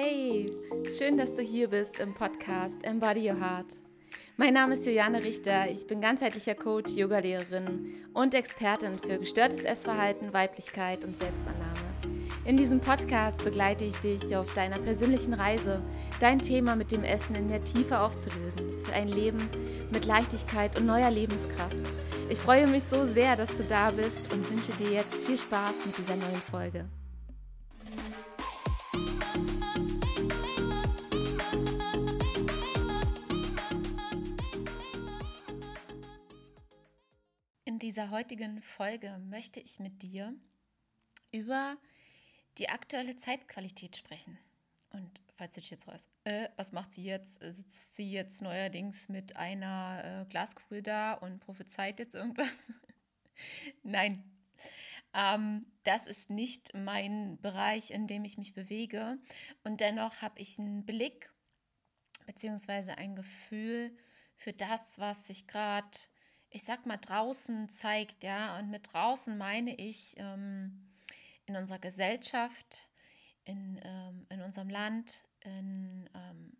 Hey, schön, dass du hier bist im Podcast Embody Your Heart. Mein Name ist Juliane Richter, ich bin ganzheitlicher Coach, Yogalehrerin und Expertin für gestörtes Essverhalten, Weiblichkeit und Selbstannahme. In diesem Podcast begleite ich dich auf deiner persönlichen Reise, dein Thema mit dem Essen in der Tiefe aufzulösen, für ein Leben mit Leichtigkeit und neuer Lebenskraft. Ich freue mich so sehr, dass du da bist und wünsche dir jetzt viel Spaß mit dieser neuen Folge. Dieser heutigen Folge möchte ich mit dir über die aktuelle Zeitqualität sprechen. Und falls du dich jetzt weißt, äh, was macht sie jetzt? Sitzt sie jetzt neuerdings mit einer äh, Glaskugel da und prophezeit jetzt irgendwas? Nein. Ähm, das ist nicht mein Bereich, in dem ich mich bewege. Und dennoch habe ich einen Blick bzw. ein Gefühl für das, was sich gerade ich sag mal, draußen zeigt, ja, und mit draußen meine ich ähm, in unserer Gesellschaft, in, ähm, in unserem Land, in, ähm,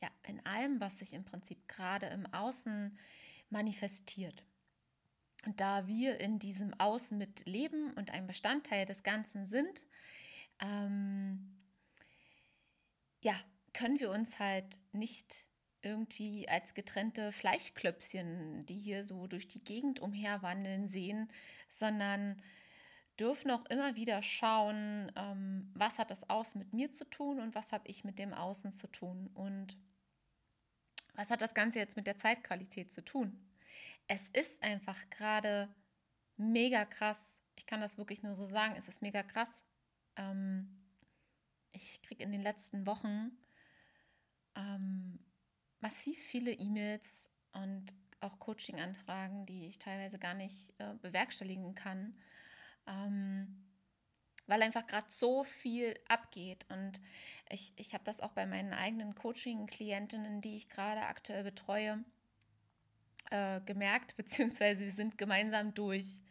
ja, in allem, was sich im Prinzip gerade im Außen manifestiert. Und da wir in diesem Außen mit leben und ein Bestandteil des Ganzen sind, ähm, ja, können wir uns halt nicht irgendwie als getrennte Fleischklöpschen, die hier so durch die Gegend umherwandeln, sehen, sondern dürfen auch immer wieder schauen, ähm, was hat das Außen mit mir zu tun und was habe ich mit dem Außen zu tun und was hat das Ganze jetzt mit der Zeitqualität zu tun. Es ist einfach gerade mega krass. Ich kann das wirklich nur so sagen, es ist mega krass. Ähm, ich kriege in den letzten Wochen ähm, massiv viele E-Mails und auch Coaching-Anfragen, die ich teilweise gar nicht äh, bewerkstelligen kann, ähm, weil einfach gerade so viel abgeht. Und ich, ich habe das auch bei meinen eigenen Coaching-Klientinnen, die ich gerade aktuell betreue, äh, gemerkt, beziehungsweise wir sind gemeinsam durch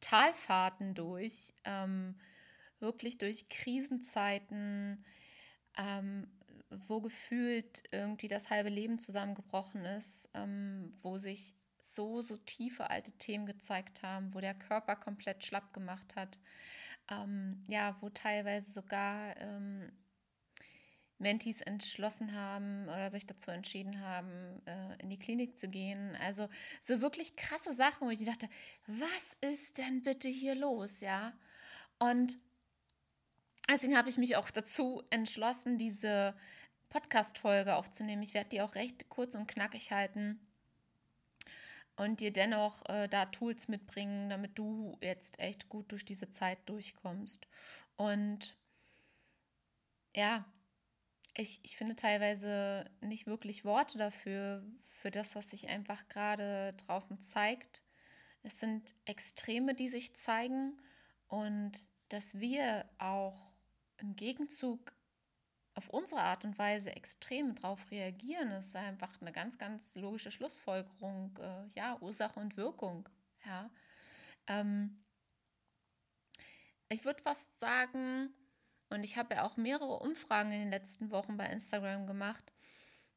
Talfahrten durch, ähm, wirklich durch Krisenzeiten, ähm, wo gefühlt irgendwie das halbe Leben zusammengebrochen ist, ähm, wo sich so, so tiefe alte Themen gezeigt haben, wo der Körper komplett schlapp gemacht hat, ähm, ja, wo teilweise sogar ähm, Mentis entschlossen haben oder sich dazu entschieden haben, äh, in die Klinik zu gehen. Also so wirklich krasse Sachen, wo ich dachte, was ist denn bitte hier los, ja? Und deswegen habe ich mich auch dazu entschlossen, diese Podcast-Folge aufzunehmen. Ich werde die auch recht kurz und knackig halten und dir dennoch äh, da Tools mitbringen, damit du jetzt echt gut durch diese Zeit durchkommst. Und ja, ich, ich finde teilweise nicht wirklich Worte dafür, für das, was sich einfach gerade draußen zeigt. Es sind Extreme, die sich zeigen und dass wir auch im Gegenzug auf unsere Art und Weise extrem darauf reagieren, ist einfach eine ganz, ganz logische Schlussfolgerung. Äh, ja, Ursache und Wirkung. Ja. Ähm, ich würde fast sagen, und ich habe ja auch mehrere Umfragen in den letzten Wochen bei Instagram gemacht,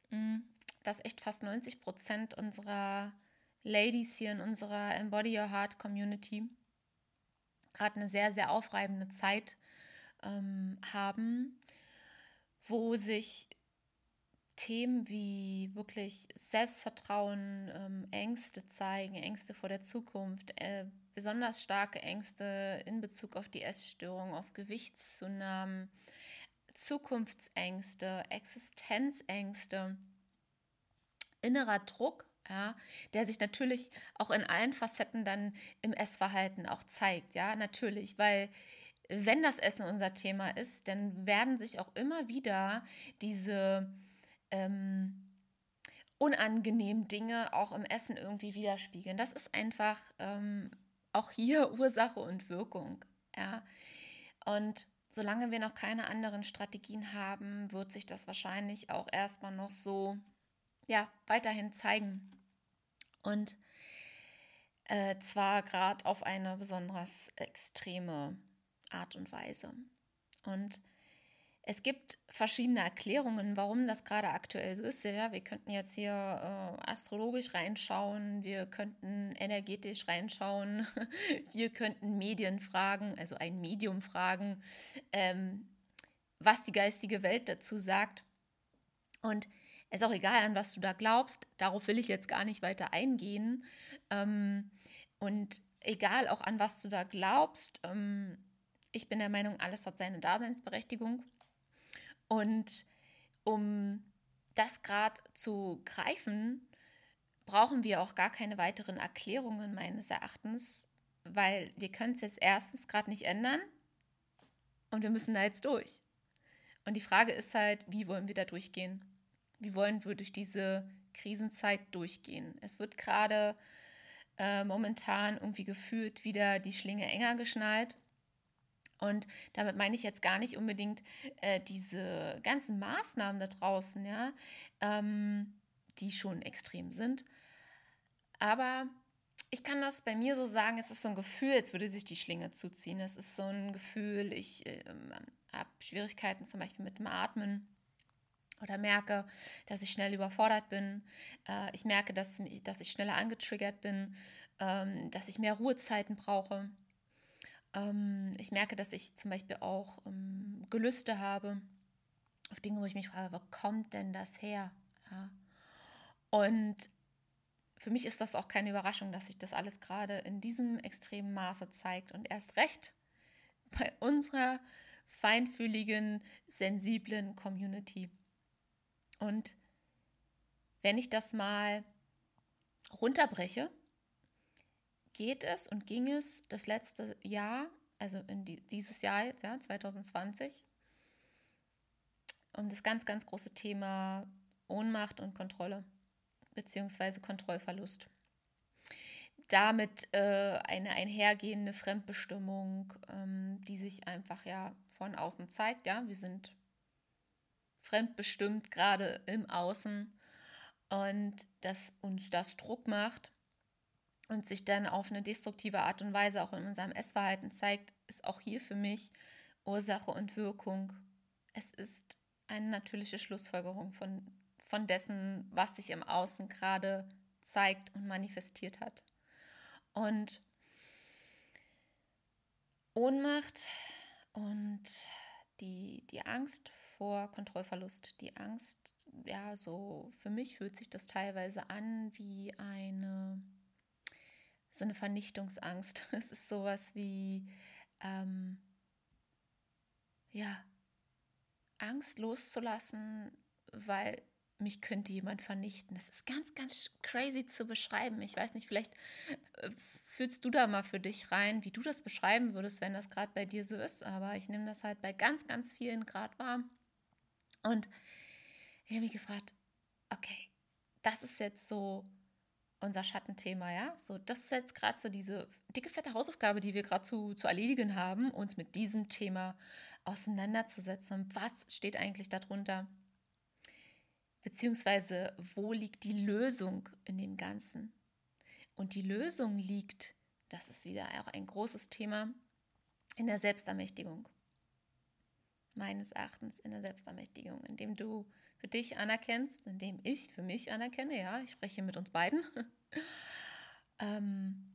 hm, dass echt fast 90 Prozent unserer Ladies hier in unserer Embody Your Heart Community gerade eine sehr, sehr aufreibende Zeit ähm, haben, wo sich Themen wie wirklich Selbstvertrauen, ähm, Ängste zeigen, Ängste vor der Zukunft, äh, besonders starke Ängste in Bezug auf die Essstörung, auf Gewichtszunahmen, Zukunftsängste, Existenzängste, innerer Druck, ja, der sich natürlich auch in allen Facetten dann im Essverhalten auch zeigt, ja, natürlich, weil wenn das Essen unser Thema ist, dann werden sich auch immer wieder diese ähm, unangenehmen Dinge auch im Essen irgendwie widerspiegeln. Das ist einfach ähm, auch hier Ursache und Wirkung. Ja. Und solange wir noch keine anderen Strategien haben, wird sich das wahrscheinlich auch erstmal noch so ja, weiterhin zeigen. Und äh, zwar gerade auf eine besonders extreme Art und Weise. Und es gibt verschiedene Erklärungen, warum das gerade aktuell so ist. Ja, wir könnten jetzt hier äh, astrologisch reinschauen, wir könnten energetisch reinschauen, wir könnten Medien fragen, also ein Medium fragen, ähm, was die geistige Welt dazu sagt. Und es ist auch egal, an was du da glaubst. Darauf will ich jetzt gar nicht weiter eingehen. Ähm, und egal auch an was du da glaubst, ähm, ich bin der Meinung, alles hat seine Daseinsberechtigung. Und um das gerade zu greifen, brauchen wir auch gar keine weiteren Erklärungen meines Erachtens, weil wir können es jetzt erstens gerade nicht ändern und wir müssen da jetzt durch. Und die Frage ist halt, wie wollen wir da durchgehen? Wie wollen wir durch diese Krisenzeit durchgehen? Es wird gerade äh, momentan irgendwie gefühlt wieder die Schlinge enger geschnallt. Und damit meine ich jetzt gar nicht unbedingt äh, diese ganzen Maßnahmen da draußen, ja, ähm, die schon extrem sind. Aber ich kann das bei mir so sagen, es ist so ein Gefühl, als würde sich die Schlinge zuziehen. Es ist so ein Gefühl, ich äh, habe Schwierigkeiten zum Beispiel mit dem Atmen oder merke, dass ich schnell überfordert bin. Äh, ich merke, dass, dass ich schneller angetriggert bin, ähm, dass ich mehr Ruhezeiten brauche. Ähm, ich merke, dass ich zum Beispiel auch ähm, Gelüste habe auf Dinge, wo ich mich frage, wo kommt denn das her? Ja. Und für mich ist das auch keine Überraschung, dass sich das alles gerade in diesem extremen Maße zeigt und erst recht bei unserer feinfühligen, sensiblen Community. Und wenn ich das mal runterbreche, geht es und ging es das letzte Jahr, also in die, dieses Jahr ja, 2020, um das ganz, ganz große Thema Ohnmacht und Kontrolle, beziehungsweise Kontrollverlust. Damit äh, eine einhergehende Fremdbestimmung, ähm, die sich einfach ja von außen zeigt. Ja, wir sind fremdbestimmt gerade im Außen und dass uns das Druck macht und sich dann auf eine destruktive Art und Weise auch in unserem Essverhalten zeigt, ist auch hier für mich Ursache und Wirkung. Es ist eine natürliche Schlussfolgerung von, von dessen, was sich im Außen gerade zeigt und manifestiert hat. Und Ohnmacht und die, die Angst vor Kontrollverlust, die Angst, ja, so für mich fühlt sich das teilweise an wie eine, so eine Vernichtungsangst. Es ist sowas wie, ähm, ja, Angst loszulassen, weil mich könnte jemand vernichten. Das ist ganz, ganz crazy zu beschreiben. Ich weiß nicht, vielleicht äh, fühlst du da mal für dich rein, wie du das beschreiben würdest, wenn das gerade bei dir so ist. Aber ich nehme das halt bei ganz, ganz vielen gerade wahr. Und ich habe mich gefragt, okay, das ist jetzt so unser Schattenthema, ja? So, das ist jetzt gerade so diese dicke, fette Hausaufgabe, die wir gerade zu, zu erledigen haben, uns mit diesem Thema auseinanderzusetzen. Was steht eigentlich darunter? Beziehungsweise, wo liegt die Lösung in dem Ganzen? Und die Lösung liegt, das ist wieder auch ein großes Thema, in der Selbstermächtigung. Meines Erachtens in der Selbstermächtigung, indem du für dich anerkennst, indem ich für mich anerkenne, ja, ich spreche mit uns beiden, ähm,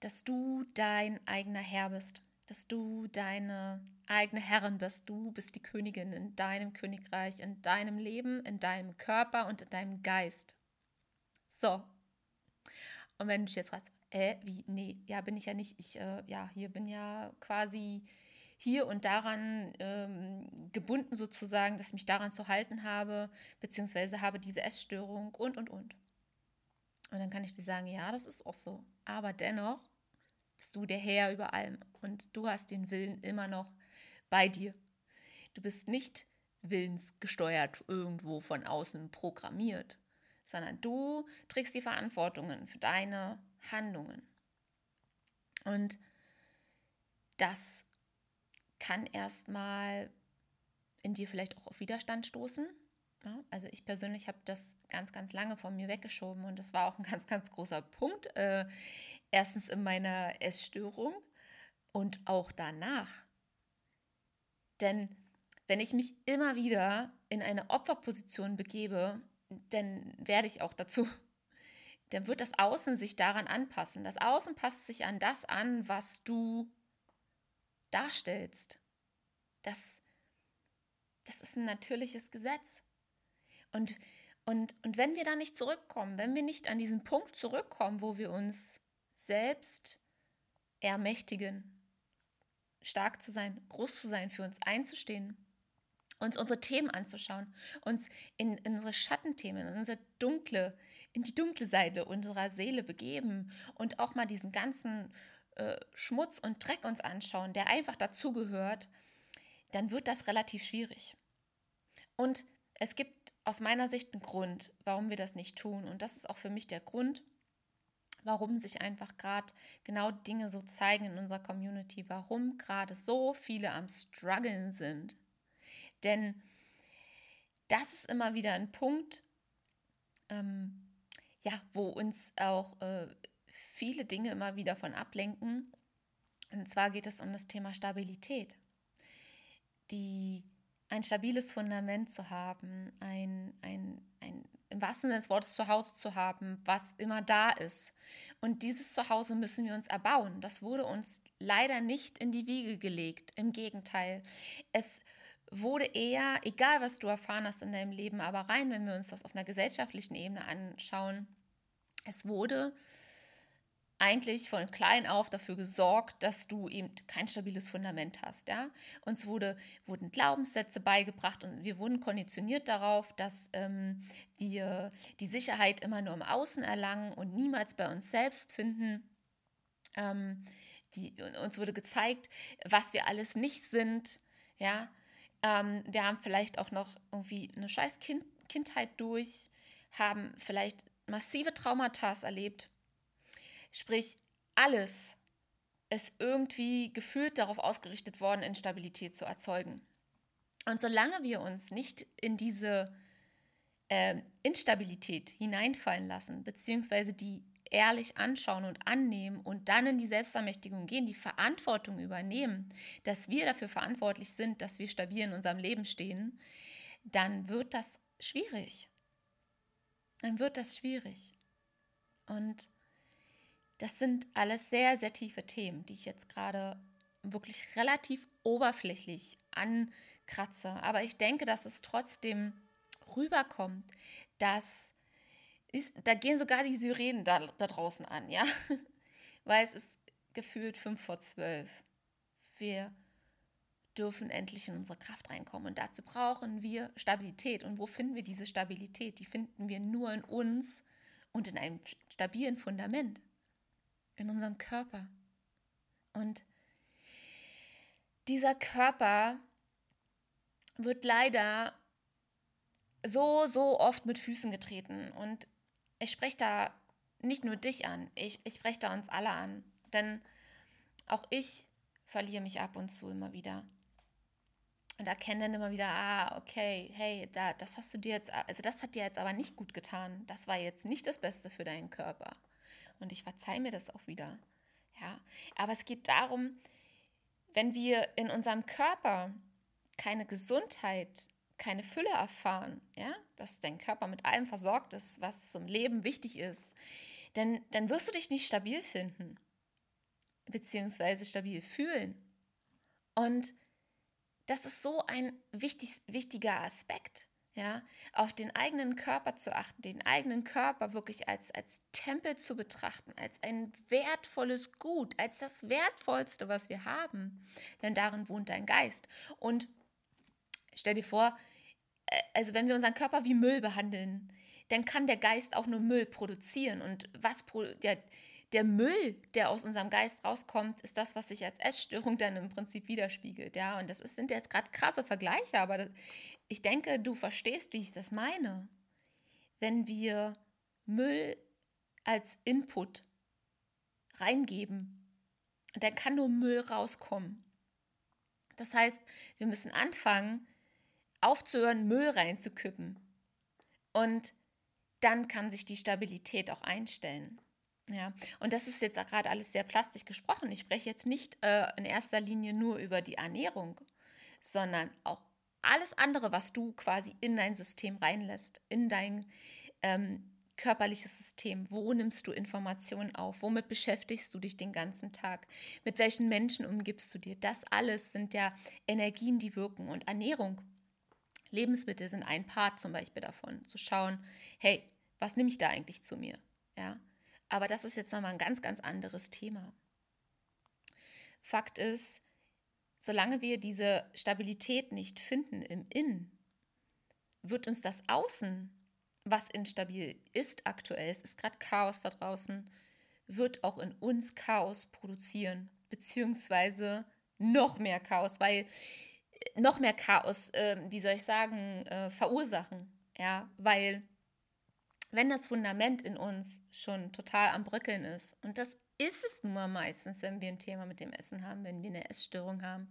dass du dein eigener Herr bist, dass du deine eigene Herrin bist, du bist die Königin in deinem Königreich, in deinem Leben, in deinem Körper und in deinem Geist. So, und wenn du dich jetzt fragst, äh, wie, nee, ja, bin ich ja nicht. Ich, äh, ja, hier bin ja quasi hier und daran ähm, gebunden sozusagen, dass ich mich daran zu halten habe, beziehungsweise habe diese Essstörung und, und, und. Und dann kann ich dir sagen, ja, das ist auch so. Aber dennoch bist du der Herr über allem und du hast den Willen immer noch bei dir. Du bist nicht willensgesteuert irgendwo von außen programmiert, sondern du trägst die Verantwortungen für deine Handlungen. Und das kann erstmal in dir vielleicht auch auf Widerstand stoßen. Ja, also ich persönlich habe das ganz, ganz lange von mir weggeschoben und das war auch ein ganz, ganz großer Punkt. Äh, erstens in meiner Essstörung und auch danach. Denn wenn ich mich immer wieder in eine Opferposition begebe, dann werde ich auch dazu. Dann wird das Außen sich daran anpassen. Das Außen passt sich an das an, was du darstellst. Das, das ist ein natürliches Gesetz. Und, und, und wenn wir da nicht zurückkommen, wenn wir nicht an diesen Punkt zurückkommen, wo wir uns selbst ermächtigen, stark zu sein, groß zu sein, für uns einzustehen, uns unsere Themen anzuschauen, uns in, in unsere Schattenthemen, in unsere dunkle, in die dunkle Seite unserer Seele begeben und auch mal diesen ganzen äh, Schmutz und Dreck uns anschauen, der einfach dazugehört, dann wird das relativ schwierig. Und es gibt aus meiner Sicht einen Grund, warum wir das nicht tun. Und das ist auch für mich der Grund, warum sich einfach gerade genau Dinge so zeigen in unserer Community, warum gerade so viele am Struggeln sind. Denn das ist immer wieder ein Punkt, ähm, ja, wo uns auch äh, viele Dinge immer wieder von ablenken. Und zwar geht es um das Thema Stabilität. Die, ein stabiles Fundament zu haben, ein, ein, ein im wahrsten Sinne des Wortes Zuhause zu haben, was immer da ist. Und dieses Zuhause müssen wir uns erbauen. Das wurde uns leider nicht in die Wiege gelegt. Im Gegenteil. Es wurde eher, egal was du erfahren hast in deinem Leben, aber rein, wenn wir uns das auf einer gesellschaftlichen Ebene anschauen, es wurde eigentlich von klein auf dafür gesorgt, dass du eben kein stabiles Fundament hast. Ja? Uns wurde, wurden Glaubenssätze beigebracht und wir wurden konditioniert darauf, dass ähm, wir die Sicherheit immer nur im Außen erlangen und niemals bei uns selbst finden. Ähm, die, uns wurde gezeigt, was wir alles nicht sind. Ja? Ähm, wir haben vielleicht auch noch irgendwie eine scheiß kind Kindheit durch, haben vielleicht massive Traumata erlebt Sprich, alles ist irgendwie gefühlt darauf ausgerichtet worden, Instabilität zu erzeugen. Und solange wir uns nicht in diese äh, Instabilität hineinfallen lassen, beziehungsweise die ehrlich anschauen und annehmen und dann in die Selbstermächtigung gehen, die Verantwortung übernehmen, dass wir dafür verantwortlich sind, dass wir stabil in unserem Leben stehen, dann wird das schwierig. Dann wird das schwierig. Und das sind alles sehr, sehr tiefe Themen, die ich jetzt gerade wirklich relativ oberflächlich ankratze. Aber ich denke, dass es trotzdem rüberkommt, dass ist, da gehen sogar die Sirenen da, da draußen an, ja. Weil es ist gefühlt fünf vor zwölf. Wir dürfen endlich in unsere Kraft reinkommen. Und dazu brauchen wir Stabilität. Und wo finden wir diese Stabilität? Die finden wir nur in uns und in einem stabilen Fundament in unserem Körper. Und dieser Körper wird leider so, so oft mit Füßen getreten. Und ich spreche da nicht nur dich an, ich, ich spreche da uns alle an. Denn auch ich verliere mich ab und zu immer wieder. Und erkenne dann immer wieder, ah, okay, hey, da, das hast du dir jetzt, also das hat dir jetzt aber nicht gut getan. Das war jetzt nicht das Beste für deinen Körper und ich verzeihe mir das auch wieder. Ja, aber es geht darum, wenn wir in unserem Körper keine Gesundheit, keine Fülle erfahren, ja, dass dein Körper mit allem versorgt ist, was zum Leben wichtig ist, dann, dann wirst du dich nicht stabil finden, beziehungsweise stabil fühlen. Und das ist so ein wichtig, wichtiger Aspekt ja, auf den eigenen Körper zu achten, den eigenen Körper wirklich als, als Tempel zu betrachten, als ein wertvolles Gut, als das Wertvollste, was wir haben. Denn darin wohnt dein Geist. Und stell dir vor, äh, also wenn wir unseren Körper wie Müll behandeln, dann kann der Geist auch nur Müll produzieren. Und was der, der Müll, der aus unserem Geist rauskommt, ist das, was sich als Essstörung dann im Prinzip widerspiegelt. Ja, und das ist, sind jetzt gerade krasse Vergleiche, aber das, ich denke, du verstehst, wie ich das meine. Wenn wir Müll als Input reingeben, dann kann nur Müll rauskommen. Das heißt, wir müssen anfangen, aufzuhören, Müll reinzukippen. Und dann kann sich die Stabilität auch einstellen. Ja, und das ist jetzt gerade alles sehr plastisch gesprochen. Ich spreche jetzt nicht äh, in erster Linie nur über die Ernährung, sondern auch alles andere, was du quasi in dein System reinlässt, in dein ähm, körperliches System. Wo nimmst du Informationen auf? Womit beschäftigst du dich den ganzen Tag? Mit welchen Menschen umgibst du dir? Das alles sind ja Energien, die wirken. Und Ernährung, Lebensmittel sind ein Part zum Beispiel davon. Zu schauen, hey, was nehme ich da eigentlich zu mir? Ja. Aber das ist jetzt nochmal ein ganz, ganz anderes Thema. Fakt ist, solange wir diese Stabilität nicht finden im Innen, wird uns das Außen was instabil ist aktuell, es ist gerade Chaos da draußen, wird auch in uns Chaos produzieren, beziehungsweise noch mehr Chaos, weil äh, noch mehr Chaos, äh, wie soll ich sagen, äh, verursachen. Ja, weil wenn das Fundament in uns schon total am Bröckeln ist, und das ist es nun mal meistens, wenn wir ein Thema mit dem Essen haben, wenn wir eine Essstörung haben,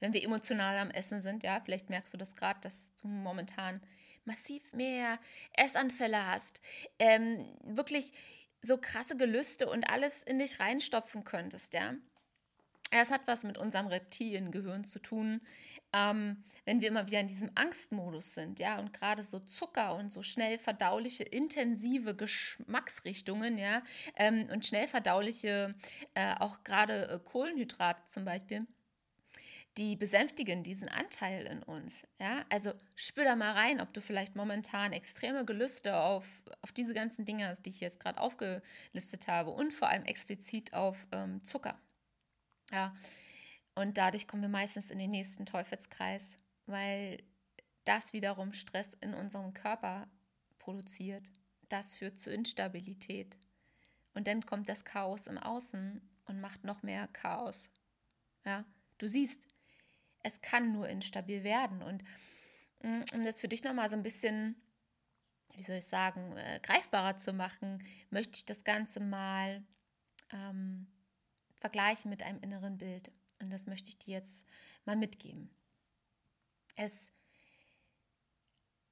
wenn wir emotional am Essen sind, ja, vielleicht merkst du das gerade, dass du momentan massiv mehr Essanfälle hast, ähm, wirklich so krasse Gelüste und alles in dich reinstopfen könntest, ja. Das hat was mit unserem Reptiliengehirn zu tun, ähm, wenn wir immer wieder in diesem Angstmodus sind, ja, und gerade so Zucker und so schnell verdauliche, intensive Geschmacksrichtungen, ja, ähm, und schnell verdauliche, äh, auch gerade äh, Kohlenhydrate zum Beispiel, die besänftigen diesen Anteil in uns. Ja? Also spür da mal rein, ob du vielleicht momentan extreme Gelüste auf, auf diese ganzen Dinge hast, die ich jetzt gerade aufgelistet habe und vor allem explizit auf ähm, Zucker. Ja. Und dadurch kommen wir meistens in den nächsten Teufelskreis, weil das wiederum Stress in unserem Körper produziert. Das führt zu Instabilität. Und dann kommt das Chaos im Außen und macht noch mehr Chaos. Ja, du siehst, es kann nur instabil werden. Und mm, um das für dich nochmal so ein bisschen, wie soll ich sagen, äh, greifbarer zu machen, möchte ich das Ganze mal ähm, vergleichen mit einem inneren Bild. Und das möchte ich dir jetzt mal mitgeben. Es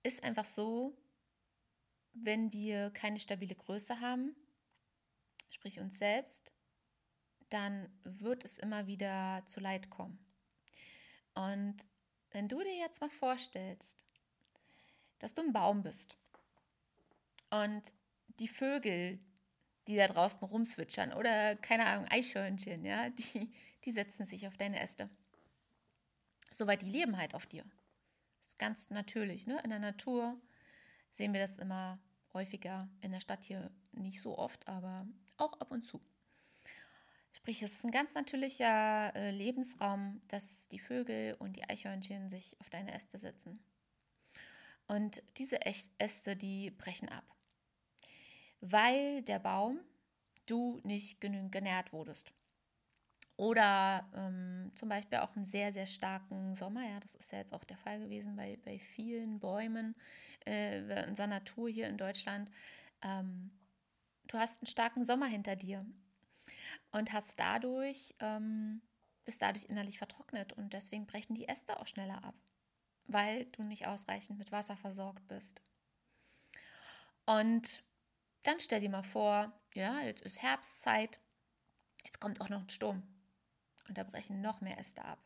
ist einfach so, wenn wir keine stabile Größe haben, sprich uns selbst, dann wird es immer wieder zu Leid kommen. Und wenn du dir jetzt mal vorstellst, dass du ein Baum bist und die Vögel, die da draußen rumswitchern oder keine Ahnung, Eichhörnchen, ja, die, die setzen sich auf deine Äste. Soweit die leben halt auf dir. Das ist ganz natürlich, ne? In der Natur sehen wir das immer häufiger, in der Stadt hier nicht so oft, aber auch ab und zu. Sprich, es ist ein ganz natürlicher äh, Lebensraum, dass die Vögel und die Eichhörnchen sich auf deine Äste setzen. Und diese Äste, die brechen ab, weil der Baum, du nicht genügend genährt wurdest. Oder ähm, zum Beispiel auch einen sehr, sehr starken Sommer. Ja, das ist ja jetzt auch der Fall gewesen bei, bei vielen Bäumen äh, in unserer Natur hier in Deutschland. Ähm, du hast einen starken Sommer hinter dir und hast dadurch, ähm, bist dadurch innerlich vertrocknet und deswegen brechen die Äste auch schneller ab, weil du nicht ausreichend mit Wasser versorgt bist. Und dann stell dir mal vor, ja, jetzt ist Herbstzeit, jetzt kommt auch noch ein Sturm und da brechen noch mehr Äste ab,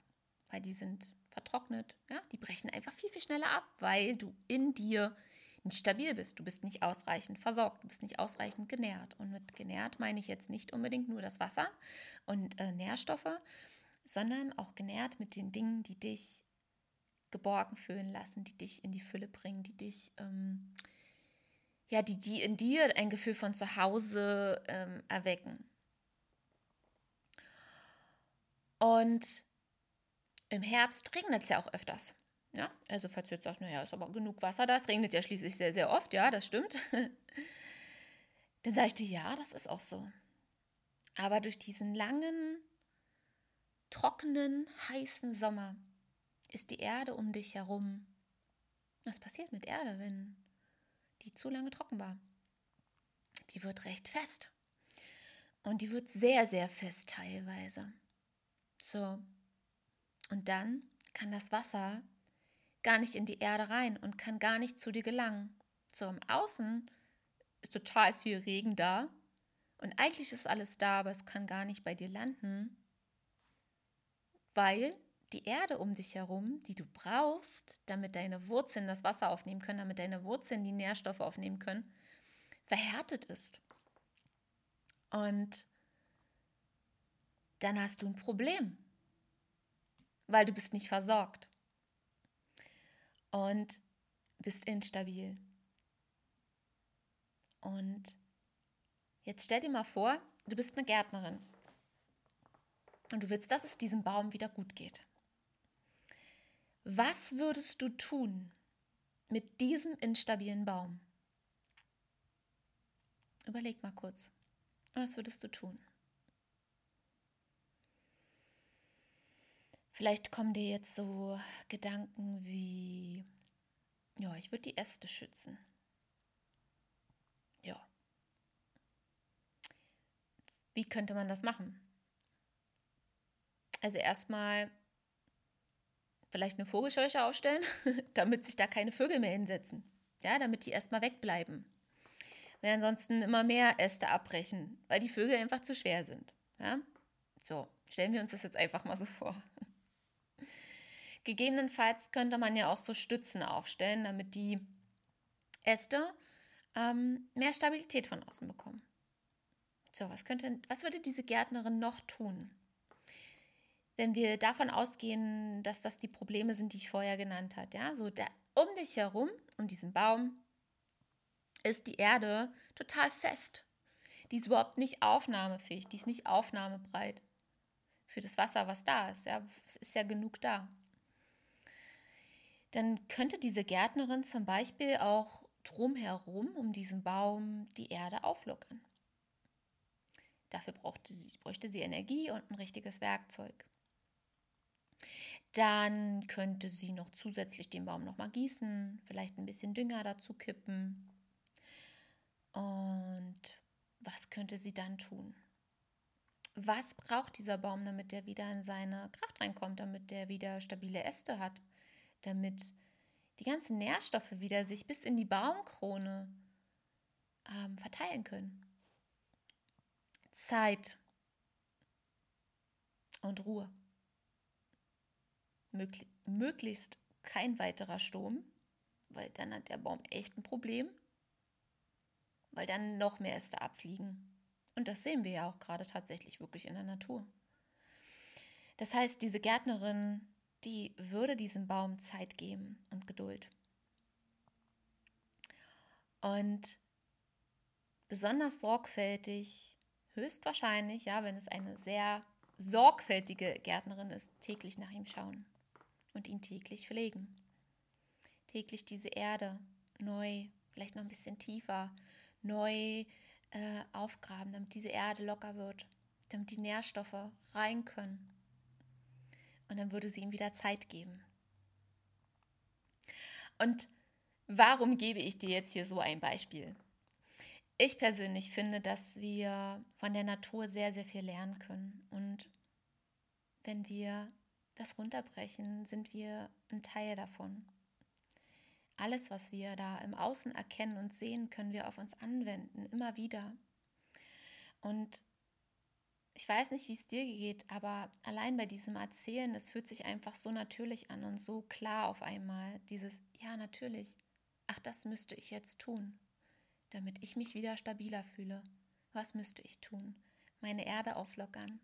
weil die sind vertrocknet, ja, die brechen einfach viel, viel schneller ab, weil du in dir nicht stabil bist. Du bist nicht ausreichend versorgt, du bist nicht ausreichend genährt. Und mit genährt meine ich jetzt nicht unbedingt nur das Wasser und äh, Nährstoffe, sondern auch genährt mit den Dingen, die dich geborgen fühlen lassen, die dich in die Fülle bringen, die dich, ähm, ja, die, die in dir ein Gefühl von Zuhause ähm, erwecken. Und im Herbst regnet es ja auch öfters. Ja, also falls du jetzt sagst, naja, ist aber genug Wasser da, es regnet ja schließlich sehr, sehr oft, ja, das stimmt. Dann sage ich dir, ja, das ist auch so. Aber durch diesen langen, trockenen, heißen Sommer ist die Erde um dich herum. Was passiert mit Erde, wenn die zu lange trocken war? Die wird recht fest. Und die wird sehr, sehr fest teilweise. So. Und dann kann das Wasser gar nicht in die Erde rein und kann gar nicht zu dir gelangen. So im Außen ist total viel Regen da und eigentlich ist alles da, aber es kann gar nicht bei dir landen, weil die Erde um dich herum, die du brauchst, damit deine Wurzeln das Wasser aufnehmen können, damit deine Wurzeln die Nährstoffe aufnehmen können, verhärtet ist. Und dann hast du ein Problem, weil du bist nicht versorgt und bist instabil. Und jetzt stell dir mal vor, du bist eine Gärtnerin und du willst, dass es diesem Baum wieder gut geht. Was würdest du tun mit diesem instabilen Baum? Überleg mal kurz. Was würdest du tun? Vielleicht kommen dir jetzt so Gedanken wie, ja, ich würde die Äste schützen. Ja. Wie könnte man das machen? Also erstmal vielleicht eine Vogelscheuche aufstellen, damit sich da keine Vögel mehr hinsetzen. Ja, damit die erstmal wegbleiben. Weil ansonsten immer mehr Äste abbrechen, weil die Vögel einfach zu schwer sind. Ja? So, stellen wir uns das jetzt einfach mal so vor. Gegebenenfalls könnte man ja auch so Stützen aufstellen, damit die Äste ähm, mehr Stabilität von außen bekommen. So, was könnte, was würde diese Gärtnerin noch tun? Wenn wir davon ausgehen, dass das die Probleme sind, die ich vorher genannt habe, ja, so der, um dich herum, um diesen Baum, ist die Erde total fest. Die ist überhaupt nicht aufnahmefähig, die ist nicht aufnahmebreit für das Wasser, was da ist. Ja, es ist ja genug da dann könnte diese Gärtnerin zum Beispiel auch drumherum um diesen Baum die Erde auflockern. Dafür brauchte sie, bräuchte sie Energie und ein richtiges Werkzeug. Dann könnte sie noch zusätzlich den Baum noch mal gießen, vielleicht ein bisschen Dünger dazu kippen. Und was könnte sie dann tun? Was braucht dieser Baum, damit er wieder in seine Kraft reinkommt, damit er wieder stabile Äste hat? Damit die ganzen Nährstoffe wieder sich bis in die Baumkrone ähm, verteilen können. Zeit und Ruhe. Möglich, möglichst kein weiterer Sturm, weil dann hat der Baum echt ein Problem, weil dann noch mehr Äste abfliegen. Und das sehen wir ja auch gerade tatsächlich wirklich in der Natur. Das heißt, diese Gärtnerin die würde diesem Baum Zeit geben und Geduld. Und besonders sorgfältig, höchstwahrscheinlich, ja, wenn es eine sehr sorgfältige Gärtnerin ist, täglich nach ihm schauen und ihn täglich pflegen. Täglich diese Erde neu, vielleicht noch ein bisschen tiefer, neu äh, aufgraben, damit diese Erde locker wird, damit die Nährstoffe rein können und dann würde sie ihm wieder Zeit geben. Und warum gebe ich dir jetzt hier so ein Beispiel? Ich persönlich finde, dass wir von der Natur sehr, sehr viel lernen können. Und wenn wir das runterbrechen, sind wir ein Teil davon. Alles, was wir da im Außen erkennen und sehen, können wir auf uns anwenden, immer wieder. Und ich weiß nicht, wie es dir geht, aber allein bei diesem Erzählen, es fühlt sich einfach so natürlich an und so klar auf einmal. Dieses, ja, natürlich. Ach, das müsste ich jetzt tun, damit ich mich wieder stabiler fühle. Was müsste ich tun? Meine Erde auflockern,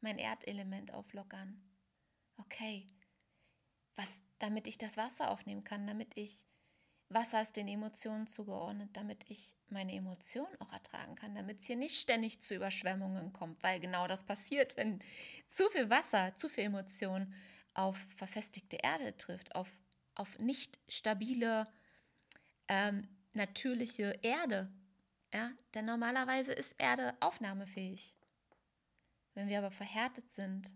mein Erdelement auflockern. Okay. Was, damit ich das Wasser aufnehmen kann, damit ich Wasser ist den Emotionen zugeordnet, damit ich meine Emotionen auch ertragen kann, damit es hier nicht ständig zu Überschwemmungen kommt, weil genau das passiert, wenn zu viel Wasser, zu viel Emotion auf verfestigte Erde trifft, auf, auf nicht stabile, ähm, natürliche Erde. Ja? Denn normalerweise ist Erde aufnahmefähig. Wenn wir aber verhärtet sind,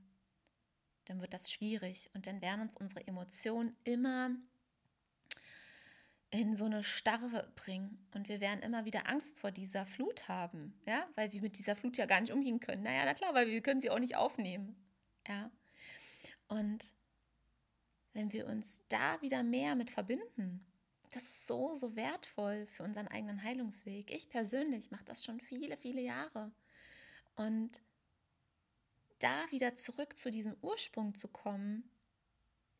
dann wird das schwierig und dann werden uns unsere Emotionen immer in so eine Starre bringen. Und wir werden immer wieder Angst vor dieser Flut haben, ja, weil wir mit dieser Flut ja gar nicht umgehen können. Naja, na klar, weil wir können sie auch nicht aufnehmen, ja. Und wenn wir uns da wieder mehr mit verbinden, das ist so, so wertvoll für unseren eigenen Heilungsweg. Ich persönlich mache das schon viele, viele Jahre. Und da wieder zurück zu diesem Ursprung zu kommen,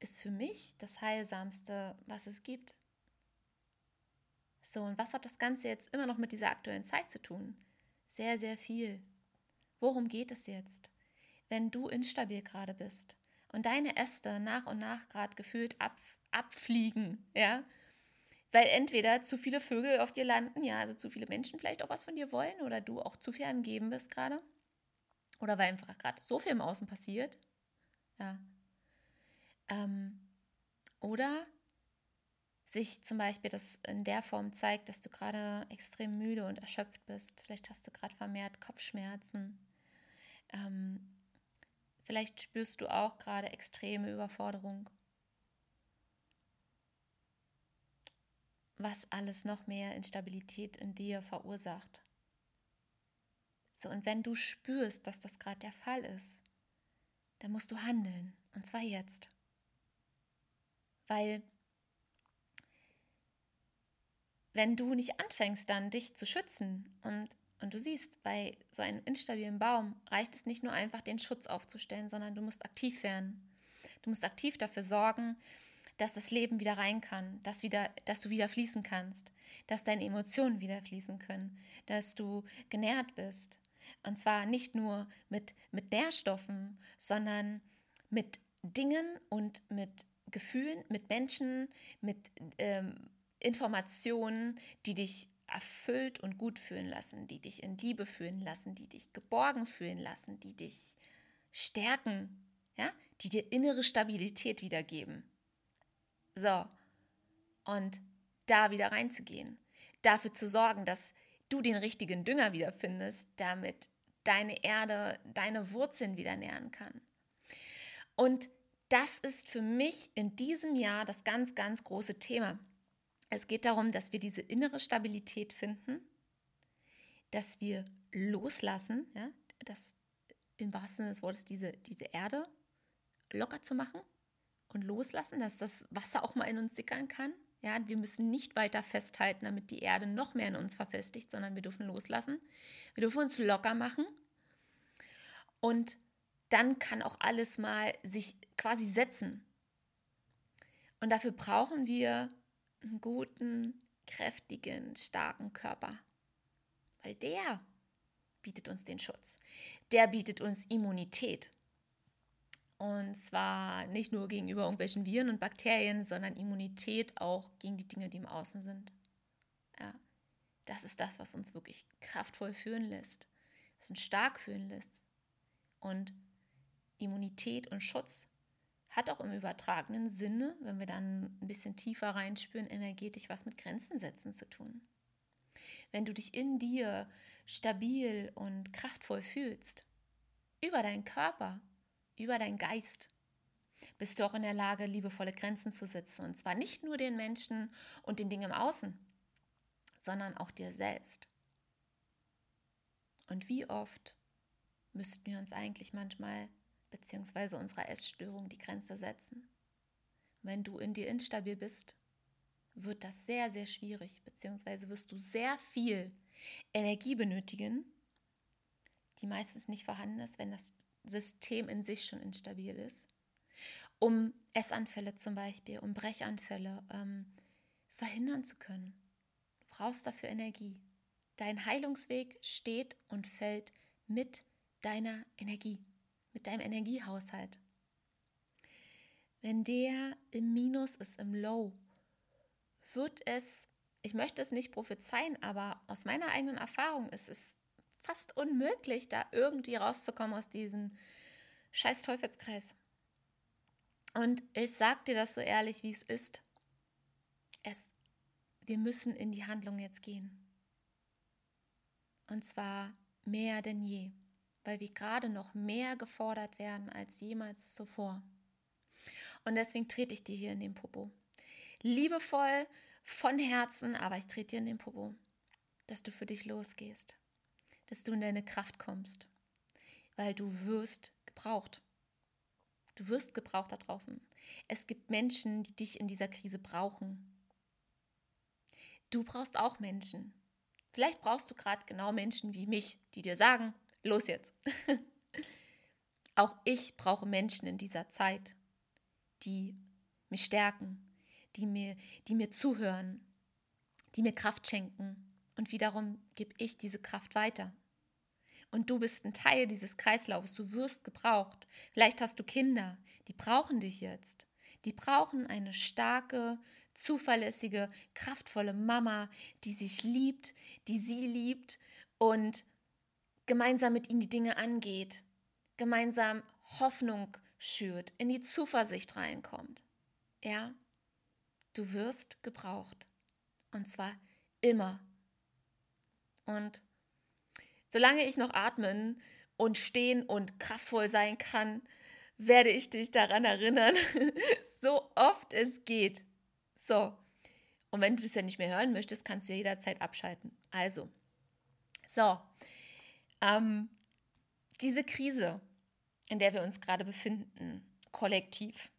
ist für mich das Heilsamste, was es gibt. So, und was hat das Ganze jetzt immer noch mit dieser aktuellen Zeit zu tun? Sehr, sehr viel. Worum geht es jetzt? Wenn du instabil gerade bist und deine Äste nach und nach gerade gefühlt ab, abfliegen, ja, weil entweder zu viele Vögel auf dir landen, ja, also zu viele Menschen vielleicht auch was von dir wollen oder du auch zu viel am Geben bist gerade. Oder weil einfach gerade so viel im Außen passiert. Ja. Ähm, oder sich zum Beispiel das in der Form zeigt, dass du gerade extrem müde und erschöpft bist. Vielleicht hast du gerade vermehrt Kopfschmerzen. Ähm, vielleicht spürst du auch gerade extreme Überforderung. Was alles noch mehr Instabilität in dir verursacht. So, und wenn du spürst, dass das gerade der Fall ist, dann musst du handeln. Und zwar jetzt. Weil wenn du nicht anfängst, dann dich zu schützen und, und du siehst, bei so einem instabilen Baum reicht es nicht nur einfach, den Schutz aufzustellen, sondern du musst aktiv werden. Du musst aktiv dafür sorgen, dass das Leben wieder rein kann, dass, wieder, dass du wieder fließen kannst, dass deine Emotionen wieder fließen können, dass du genährt bist. Und zwar nicht nur mit, mit Nährstoffen, sondern mit Dingen und mit Gefühlen, mit Menschen, mit ähm, Informationen, die dich erfüllt und gut fühlen lassen, die dich in Liebe fühlen lassen, die dich geborgen fühlen lassen, die dich stärken, ja, die dir innere Stabilität wiedergeben. So, und da wieder reinzugehen, dafür zu sorgen, dass du den richtigen Dünger wiederfindest, damit deine Erde, deine Wurzeln wieder nähren kann. Und das ist für mich in diesem Jahr das ganz, ganz große Thema. Es geht darum, dass wir diese innere Stabilität finden, dass wir loslassen, ja, das im wahrsten Sinne des Wortes diese, diese Erde locker zu machen und loslassen, dass das Wasser auch mal in uns sickern kann. Ja, wir müssen nicht weiter festhalten, damit die Erde noch mehr in uns verfestigt, sondern wir dürfen loslassen. Wir dürfen uns locker machen. Und dann kann auch alles mal sich quasi setzen. Und dafür brauchen wir einen guten, kräftigen, starken Körper. Weil der bietet uns den Schutz. Der bietet uns Immunität. Und zwar nicht nur gegenüber irgendwelchen Viren und Bakterien, sondern Immunität auch gegen die Dinge, die im Außen sind. Ja, das ist das, was uns wirklich kraftvoll fühlen lässt, was uns stark fühlen lässt. Und Immunität und Schutz hat auch im übertragenen Sinne, wenn wir dann ein bisschen tiefer reinspüren, energetisch was mit Grenzen setzen zu tun. Wenn du dich in dir stabil und kraftvoll fühlst, über deinen Körper, über deinen Geist, bist du auch in der Lage, liebevolle Grenzen zu setzen. Und zwar nicht nur den Menschen und den Dingen im Außen, sondern auch dir selbst. Und wie oft müssten wir uns eigentlich manchmal bzw. unserer Essstörung die Grenze setzen. Wenn du in dir instabil bist, wird das sehr, sehr schwierig, beziehungsweise wirst du sehr viel Energie benötigen, die meistens nicht vorhanden ist, wenn das System in sich schon instabil ist, um Essanfälle zum Beispiel, um Brechanfälle ähm, verhindern zu können. Du brauchst dafür Energie. Dein Heilungsweg steht und fällt mit deiner Energie mit deinem Energiehaushalt. Wenn der im Minus ist, im Low, wird es, ich möchte es nicht prophezeien, aber aus meiner eigenen Erfahrung ist es fast unmöglich, da irgendwie rauszukommen aus diesem scheiß Teufelskreis. Und ich sage dir das so ehrlich, wie es ist. Es, wir müssen in die Handlung jetzt gehen. Und zwar mehr denn je weil wir gerade noch mehr gefordert werden als jemals zuvor. Und deswegen trete ich dir hier in den Popo. Liebevoll, von Herzen, aber ich trete dir in den Popo, dass du für dich losgehst, dass du in deine Kraft kommst, weil du wirst gebraucht. Du wirst gebraucht da draußen. Es gibt Menschen, die dich in dieser Krise brauchen. Du brauchst auch Menschen. Vielleicht brauchst du gerade genau Menschen wie mich, die dir sagen, los jetzt. Auch ich brauche Menschen in dieser Zeit, die mich stärken, die mir, die mir zuhören, die mir Kraft schenken. Und wiederum gebe ich diese Kraft weiter. Und du bist ein Teil dieses Kreislaufs. Du wirst gebraucht. Vielleicht hast du Kinder, die brauchen dich jetzt. Die brauchen eine starke, zuverlässige, kraftvolle Mama, die sich liebt, die sie liebt und gemeinsam mit ihnen die Dinge angeht, gemeinsam Hoffnung schürt, in die Zuversicht reinkommt. Ja, du wirst gebraucht. Und zwar immer. Und solange ich noch atmen und stehen und kraftvoll sein kann, werde ich dich daran erinnern, so oft es geht. So. Und wenn du es ja nicht mehr hören möchtest, kannst du jederzeit abschalten. Also, so. Ähm, diese Krise, in der wir uns gerade befinden, kollektiv,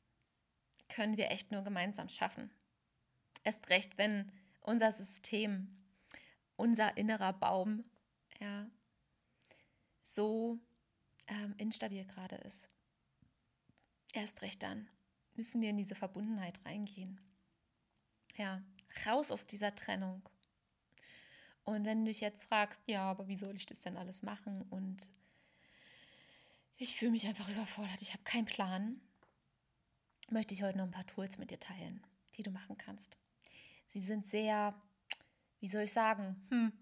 können wir echt nur gemeinsam schaffen. Erst recht, wenn unser System, unser innerer Baum, ja, so ähm, instabil gerade ist. Erst recht dann müssen wir in diese Verbundenheit reingehen. Ja, raus aus dieser Trennung. Und wenn du dich jetzt fragst, ja, aber wie soll ich das denn alles machen? Und ich fühle mich einfach überfordert, ich habe keinen Plan, möchte ich heute noch ein paar Tools mit dir teilen, die du machen kannst. Sie sind sehr, wie soll ich sagen, hm,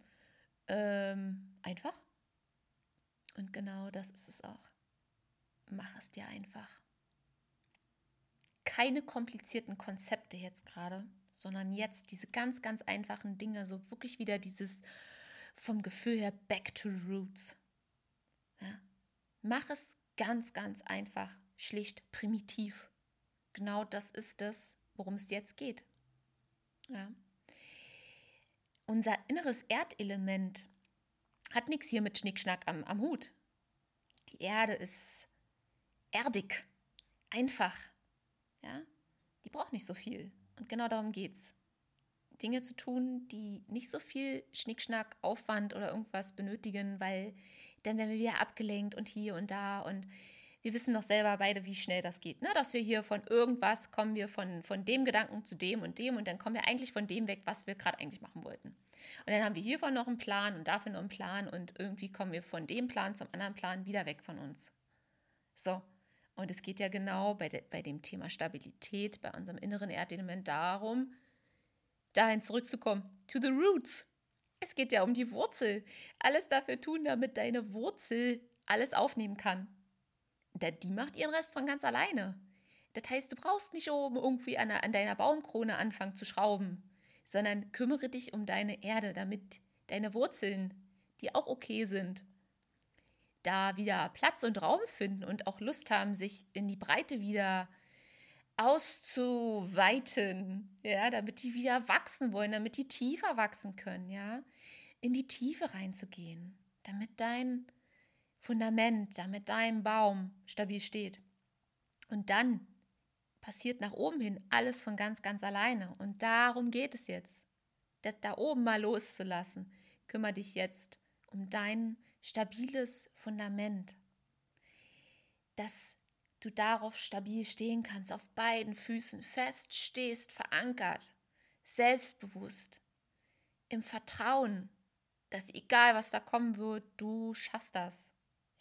ähm, einfach. Und genau das ist es auch. Mach es dir einfach. Keine komplizierten Konzepte jetzt gerade, sondern jetzt diese ganz, ganz einfachen Dinge, so wirklich wieder dieses vom Gefühl her back to roots. Ja? Mach es ganz, ganz einfach, schlicht, primitiv. Genau das ist es, worum es jetzt geht. Ja. Unser inneres Erdelement hat nichts hier mit Schnickschnack am, am Hut. Die Erde ist erdig, einfach. Ja? Die braucht nicht so viel. Und genau darum geht's. Dinge zu tun, die nicht so viel Schnickschnack, Aufwand oder irgendwas benötigen, weil dann werden wir wieder abgelenkt und hier und da und wir wissen doch selber beide, wie schnell das geht, ne? dass wir hier von irgendwas kommen wir von, von dem Gedanken zu dem und dem und dann kommen wir eigentlich von dem weg, was wir gerade eigentlich machen wollten. Und dann haben wir hiervon noch einen Plan und dafür noch einen Plan und irgendwie kommen wir von dem Plan zum anderen Plan wieder weg von uns. So, und es geht ja genau bei, de, bei dem Thema Stabilität, bei unserem inneren Erdelement darum, dahin zurückzukommen, to the roots. Es geht ja um die Wurzel. Alles dafür tun, damit deine Wurzel alles aufnehmen kann. Die macht ihren Rest von ganz alleine. Das heißt, du brauchst nicht oben irgendwie an, an deiner Baumkrone anfangen zu schrauben, sondern kümmere dich um deine Erde, damit deine Wurzeln, die auch okay sind, da wieder Platz und Raum finden und auch Lust haben, sich in die Breite wieder auszuweiten, ja, damit die wieder wachsen wollen, damit die tiefer wachsen können, ja, in die Tiefe reinzugehen, damit dein Fundament, damit dein Baum stabil steht. Und dann passiert nach oben hin alles von ganz, ganz alleine. Und darum geht es jetzt. Das da oben mal loszulassen. Kümmere dich jetzt um dein stabiles Fundament, dass du darauf stabil stehen kannst, auf beiden Füßen fest stehst, verankert, selbstbewusst, im Vertrauen, dass egal was da kommen wird, du schaffst das.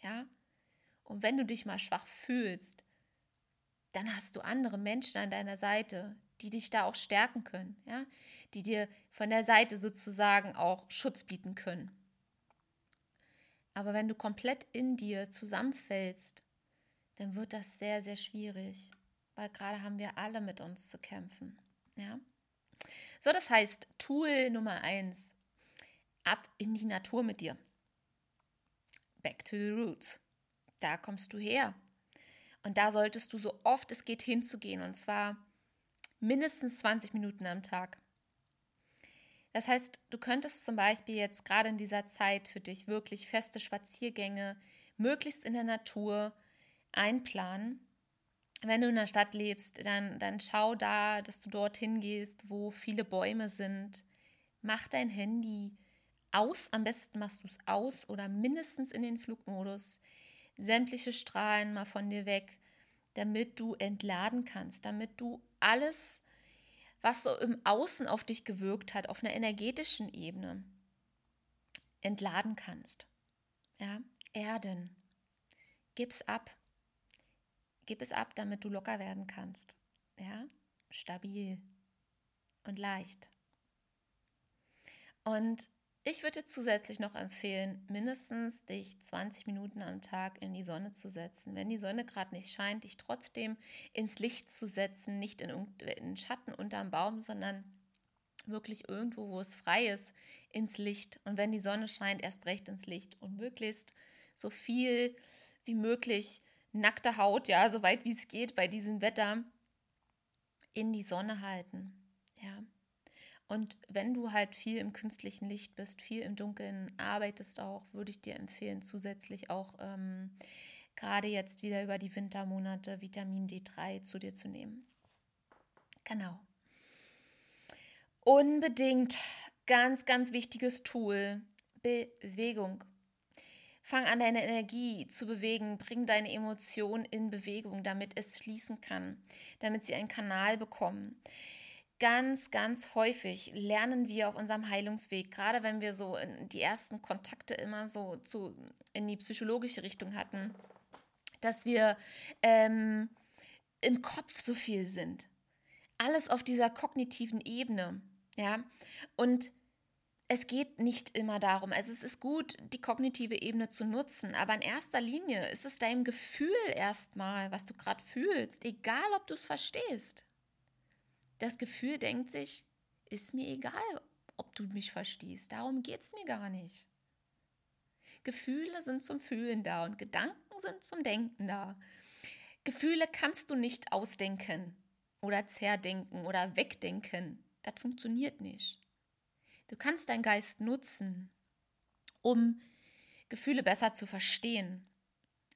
Ja? Und wenn du dich mal schwach fühlst, dann hast du andere Menschen an deiner Seite, die dich da auch stärken können, ja? Die dir von der Seite sozusagen auch Schutz bieten können. Aber wenn du komplett in dir zusammenfällst, dann wird das sehr, sehr schwierig, weil gerade haben wir alle mit uns zu kämpfen. Ja? So, das heißt, Tool Nummer eins, ab in die Natur mit dir. Back to the roots. Da kommst du her. Und da solltest du so oft es geht hinzugehen und zwar mindestens 20 Minuten am Tag. Das heißt, du könntest zum Beispiel jetzt gerade in dieser Zeit für dich wirklich feste Spaziergänge, möglichst in der Natur, einplanen. Wenn du in der Stadt lebst, dann, dann schau da, dass du dorthin gehst, wo viele Bäume sind. Mach dein Handy aus, am besten machst du es aus oder mindestens in den Flugmodus. Sämtliche Strahlen mal von dir weg. damit du entladen kannst, damit du alles, was so im Außen auf dich gewirkt hat, auf einer energetischen Ebene, entladen kannst. Ja, erden. Gib's ab. Gib es ab, damit du locker werden kannst. Ja, stabil und leicht. Und ich würde zusätzlich noch empfehlen, mindestens dich 20 Minuten am Tag in die Sonne zu setzen. Wenn die Sonne gerade nicht scheint, dich trotzdem ins Licht zu setzen, nicht in, in Schatten unterm Baum, sondern wirklich irgendwo, wo es frei ist, ins Licht. Und wenn die Sonne scheint, erst recht ins Licht und möglichst so viel wie möglich nackte Haut, ja, so weit wie es geht bei diesem Wetter, in die Sonne halten. Ja. Und wenn du halt viel im künstlichen Licht bist, viel im Dunkeln arbeitest auch, würde ich dir empfehlen, zusätzlich auch ähm, gerade jetzt wieder über die Wintermonate Vitamin D3 zu dir zu nehmen. Genau. Unbedingt ganz, ganz wichtiges Tool, Bewegung. Fang an, deine Energie zu bewegen, bring deine Emotionen in Bewegung, damit es fließen kann, damit sie einen Kanal bekommen ganz, ganz häufig lernen wir auf unserem Heilungsweg, gerade wenn wir so die ersten Kontakte immer so zu, in die psychologische Richtung hatten, dass wir ähm, im Kopf so viel sind. Alles auf dieser kognitiven Ebene, ja. Und es geht nicht immer darum, also es ist gut, die kognitive Ebene zu nutzen, aber in erster Linie ist es dein Gefühl erstmal, was du gerade fühlst, egal ob du es verstehst. Das Gefühl denkt sich, ist mir egal, ob du mich verstehst. Darum geht es mir gar nicht. Gefühle sind zum Fühlen da und Gedanken sind zum Denken da. Gefühle kannst du nicht ausdenken oder zerdenken oder wegdenken. Das funktioniert nicht. Du kannst deinen Geist nutzen, um Gefühle besser zu verstehen.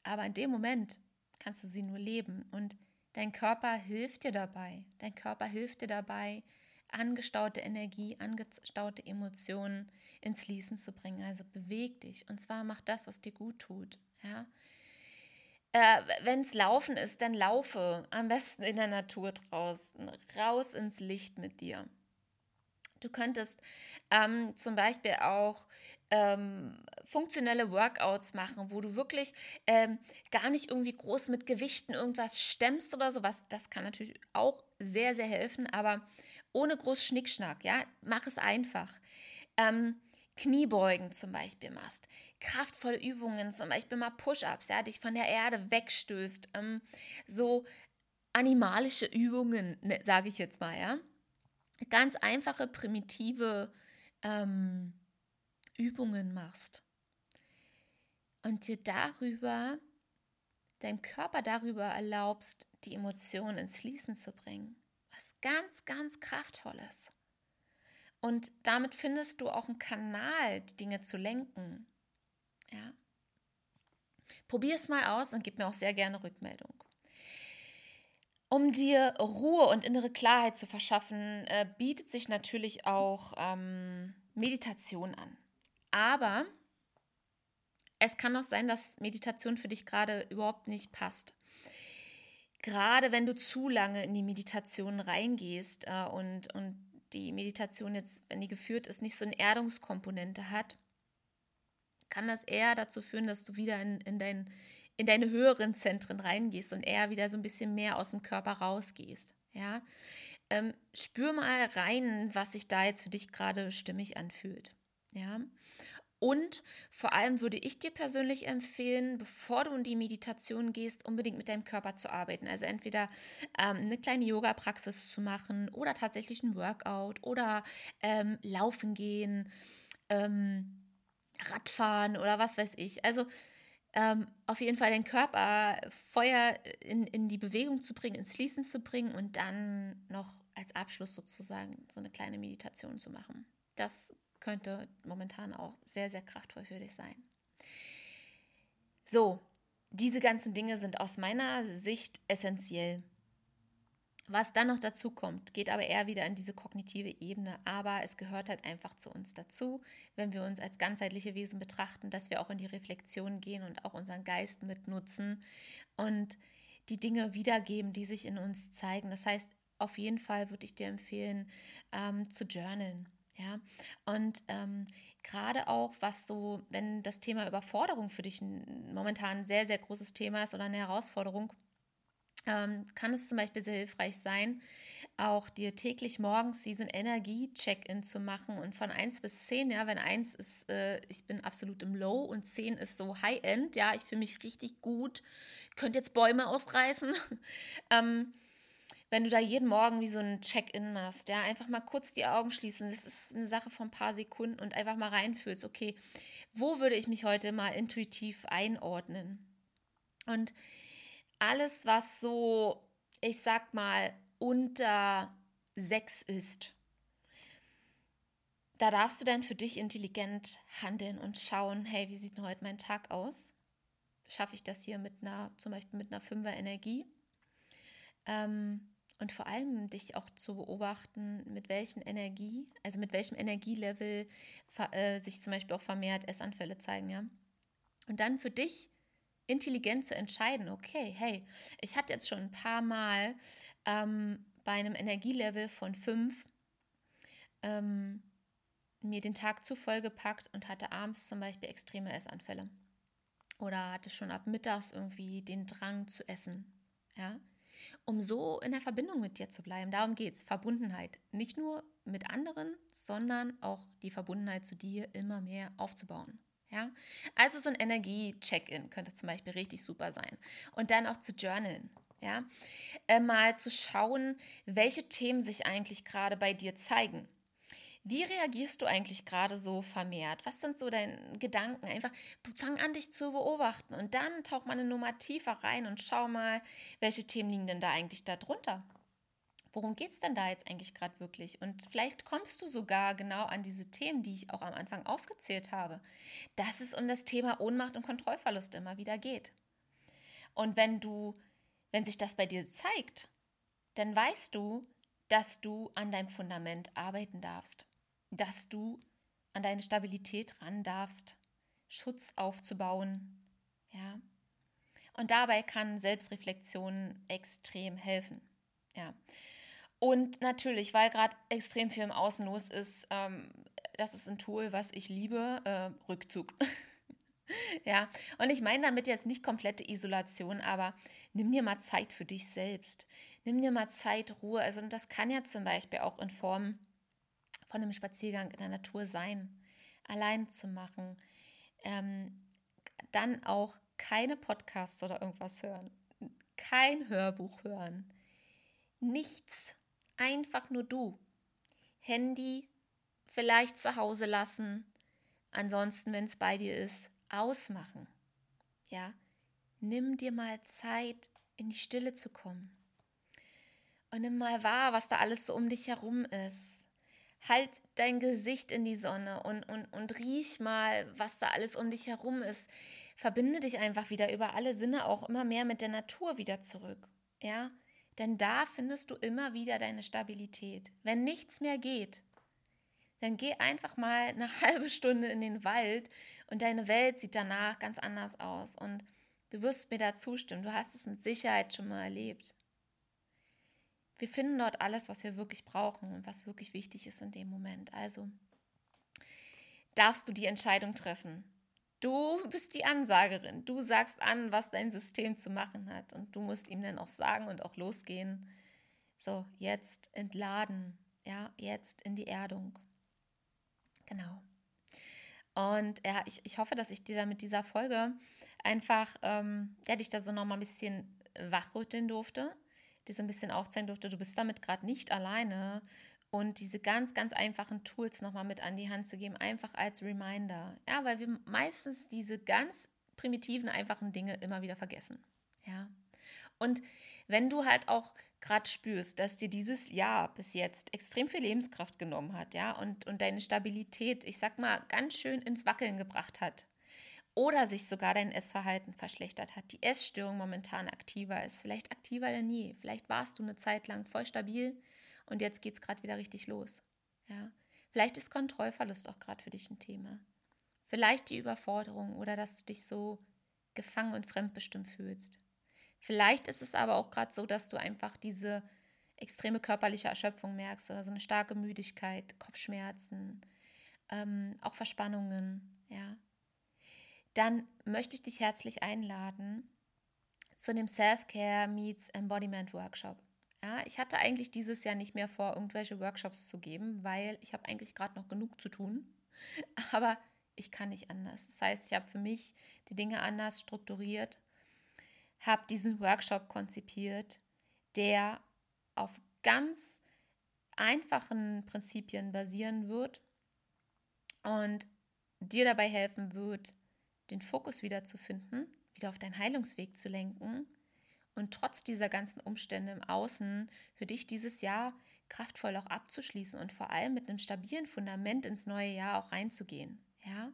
Aber in dem Moment kannst du sie nur leben. Und Dein Körper hilft dir dabei. Dein Körper hilft dir dabei, angestaute Energie, angestaute Emotionen ins Fließen zu bringen. Also beweg dich. Und zwar mach das, was dir gut tut. Ja? Äh, Wenn es Laufen ist, dann laufe. Am besten in der Natur draußen. Raus ins Licht mit dir. Du könntest ähm, zum Beispiel auch ähm, funktionelle Workouts machen, wo du wirklich ähm, gar nicht irgendwie groß mit Gewichten irgendwas stemmst oder sowas. Das kann natürlich auch sehr, sehr helfen, aber ohne groß Schnickschnack, ja, mach es einfach. Ähm, Kniebeugen zum Beispiel machst, kraftvolle Übungen, zum Beispiel mal Push-ups, ja, dich von der Erde wegstößt, ähm, so animalische Übungen, ne, sage ich jetzt mal, ja. Ganz einfache, primitive ähm, Übungen machst und dir darüber, deinem Körper darüber erlaubst, die Emotionen ins Fließen zu bringen. Was ganz, ganz Kraftvolles. Und damit findest du auch einen Kanal, die Dinge zu lenken. Ja. Probier es mal aus und gib mir auch sehr gerne Rückmeldung. Um dir Ruhe und innere Klarheit zu verschaffen, äh, bietet sich natürlich auch ähm, Meditation an. Aber es kann auch sein, dass Meditation für dich gerade überhaupt nicht passt. Gerade wenn du zu lange in die Meditation reingehst äh, und, und die Meditation jetzt, wenn die geführt ist, nicht so eine Erdungskomponente hat, kann das eher dazu führen, dass du wieder in, in, dein, in deine höheren Zentren reingehst und eher wieder so ein bisschen mehr aus dem Körper rausgehst. Ja? Ähm, spür mal rein, was sich da jetzt für dich gerade stimmig anfühlt. Ja. Und vor allem würde ich dir persönlich empfehlen, bevor du in die Meditation gehst, unbedingt mit deinem Körper zu arbeiten. Also entweder ähm, eine kleine Yoga-Praxis zu machen oder tatsächlich ein Workout oder ähm, laufen gehen, ähm, Radfahren oder was weiß ich. Also ähm, auf jeden Fall den Körper Feuer in, in die Bewegung zu bringen, ins Schließen zu bringen und dann noch als Abschluss sozusagen so eine kleine Meditation zu machen. Das könnte momentan auch sehr, sehr kraftvoll für dich sein. So, diese ganzen Dinge sind aus meiner Sicht essentiell. Was dann noch dazu kommt, geht aber eher wieder in diese kognitive Ebene. Aber es gehört halt einfach zu uns dazu, wenn wir uns als ganzheitliche Wesen betrachten, dass wir auch in die Reflexion gehen und auch unseren Geist mitnutzen und die Dinge wiedergeben, die sich in uns zeigen. Das heißt, auf jeden Fall würde ich dir empfehlen, ähm, zu journalen. Ja, und ähm, gerade auch, was so, wenn das Thema Überforderung für dich momentan ein sehr, sehr großes Thema ist oder eine Herausforderung, ähm, kann es zum Beispiel sehr hilfreich sein, auch dir täglich morgens diesen Energie-Check-In zu machen und von 1 bis 10, ja, wenn 1 ist, äh, ich bin absolut im Low und 10 ist so High-End, ja, ich fühle mich richtig gut, könnte jetzt Bäume ausreißen. ähm, wenn du da jeden Morgen wie so ein Check-in machst, ja, einfach mal kurz die Augen schließen, das ist eine Sache von ein paar Sekunden und einfach mal reinfühlst, okay, wo würde ich mich heute mal intuitiv einordnen? Und alles, was so, ich sag mal, unter sechs ist, da darfst du dann für dich intelligent handeln und schauen, hey, wie sieht denn heute mein Tag aus? Schaffe ich das hier mit einer, zum Beispiel mit einer Fünfer Energie? Ähm, und vor allem dich auch zu beobachten, mit welchen Energie, also mit welchem Energielevel äh, sich zum Beispiel auch vermehrt Essanfälle zeigen, ja. Und dann für dich intelligent zu entscheiden, okay, hey, ich hatte jetzt schon ein paar Mal ähm, bei einem Energielevel von fünf ähm, mir den Tag zu voll gepackt und hatte abends zum Beispiel extreme Essanfälle. Oder hatte schon ab mittags irgendwie den Drang zu essen, ja um so in der Verbindung mit dir zu bleiben. Darum geht es. Verbundenheit. Nicht nur mit anderen, sondern auch die Verbundenheit zu dir immer mehr aufzubauen. Ja? Also so ein Energie-Check-In könnte zum Beispiel richtig super sein. Und dann auch zu journalen. Ja? Äh, mal zu schauen, welche Themen sich eigentlich gerade bei dir zeigen. Wie reagierst du eigentlich gerade so vermehrt? Was sind so deine Gedanken? Einfach fang an, dich zu beobachten und dann tauch mal eine Nummer tiefer rein und schau mal, welche Themen liegen denn da eigentlich darunter? Worum geht es denn da jetzt eigentlich gerade wirklich? Und vielleicht kommst du sogar genau an diese Themen, die ich auch am Anfang aufgezählt habe, dass es um das Thema Ohnmacht und Kontrollverlust immer wieder geht. Und wenn du, wenn sich das bei dir zeigt, dann weißt du, dass du an deinem Fundament arbeiten darfst dass du an deine Stabilität ran darfst, Schutz aufzubauen. Ja. Und dabei kann Selbstreflexion extrem helfen. Ja. Und natürlich, weil gerade extrem viel im Außen los ist, ähm, das ist ein Tool, was ich liebe, äh, Rückzug. ja, und ich meine damit jetzt nicht komplette Isolation, aber nimm dir mal Zeit für dich selbst. Nimm dir mal Zeit, Ruhe. Also, und das kann ja zum Beispiel auch in Form von einem Spaziergang in der Natur sein, allein zu machen, ähm, dann auch keine Podcasts oder irgendwas hören, kein Hörbuch hören, nichts, einfach nur du. Handy vielleicht zu Hause lassen, ansonsten, wenn es bei dir ist, ausmachen. Ja, nimm dir mal Zeit, in die Stille zu kommen. Und nimm mal wahr, was da alles so um dich herum ist halt dein Gesicht in die Sonne und, und, und riech mal, was da alles um dich herum ist. Verbinde dich einfach wieder über alle Sinne auch immer mehr mit der Natur wieder zurück. Ja, denn da findest du immer wieder deine Stabilität. Wenn nichts mehr geht, dann geh einfach mal eine halbe Stunde in den Wald und deine Welt sieht danach ganz anders aus. Und du wirst mir da zustimmen. Du hast es mit Sicherheit schon mal erlebt. Wir finden dort alles, was wir wirklich brauchen und was wirklich wichtig ist in dem Moment. Also darfst du die Entscheidung treffen. Du bist die Ansagerin. Du sagst an, was dein System zu machen hat. Und du musst ihm dann auch sagen und auch losgehen. So, jetzt entladen. Ja, jetzt in die Erdung. Genau. Und ja, ich, ich hoffe, dass ich dir da mit dieser Folge einfach, ähm, ja, dich da so nochmal ein bisschen wachrütteln durfte dir so ein bisschen aufzeigen durfte, du bist damit gerade nicht alleine und diese ganz, ganz einfachen Tools nochmal mit an die Hand zu geben, einfach als Reminder. Ja, weil wir meistens diese ganz primitiven, einfachen Dinge immer wieder vergessen. Ja. Und wenn du halt auch gerade spürst, dass dir dieses Jahr bis jetzt extrem viel Lebenskraft genommen hat, ja, und, und deine Stabilität, ich sag mal, ganz schön ins Wackeln gebracht hat, oder sich sogar dein Essverhalten verschlechtert hat, die Essstörung momentan aktiver ist, vielleicht aktiver denn je. Vielleicht warst du eine Zeit lang voll stabil und jetzt geht es gerade wieder richtig los. Ja? Vielleicht ist Kontrollverlust auch gerade für dich ein Thema. Vielleicht die Überforderung oder dass du dich so gefangen und fremdbestimmt fühlst. Vielleicht ist es aber auch gerade so, dass du einfach diese extreme körperliche Erschöpfung merkst oder so eine starke Müdigkeit, Kopfschmerzen, ähm, auch Verspannungen, ja. Dann möchte ich dich herzlich einladen zu dem Self-Care Meets Embodiment Workshop. Ja, ich hatte eigentlich dieses Jahr nicht mehr vor, irgendwelche Workshops zu geben, weil ich habe eigentlich gerade noch genug zu tun. Aber ich kann nicht anders. Das heißt, ich habe für mich die Dinge anders strukturiert, habe diesen Workshop konzipiert, der auf ganz einfachen Prinzipien basieren wird und dir dabei helfen wird, den Fokus wiederzufinden, wieder auf deinen Heilungsweg zu lenken und trotz dieser ganzen Umstände im Außen für dich dieses Jahr kraftvoll auch abzuschließen und vor allem mit einem stabilen Fundament ins neue Jahr auch reinzugehen. Ja?